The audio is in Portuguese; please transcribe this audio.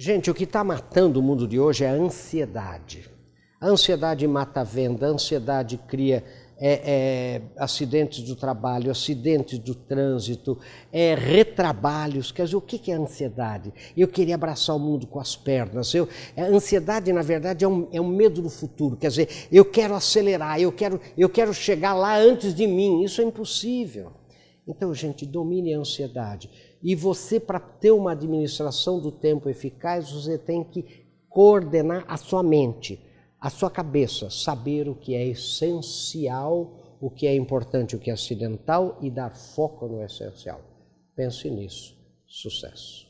Gente, o que está matando o mundo de hoje é a ansiedade. A ansiedade mata a venda, a ansiedade cria é, é, acidentes do trabalho, acidentes do trânsito, é, retrabalhos. Quer dizer, o que é ansiedade? Eu queria abraçar o mundo com as pernas. Eu, a ansiedade, na verdade, é um, é um medo do futuro. Quer dizer, eu quero acelerar, eu quero, eu quero chegar lá antes de mim. Isso é impossível. Então, gente, domine a ansiedade. E você, para ter uma administração do tempo eficaz, você tem que coordenar a sua mente, a sua cabeça, saber o que é essencial, o que é importante, o que é acidental e dar foco no essencial. Pense nisso. Sucesso.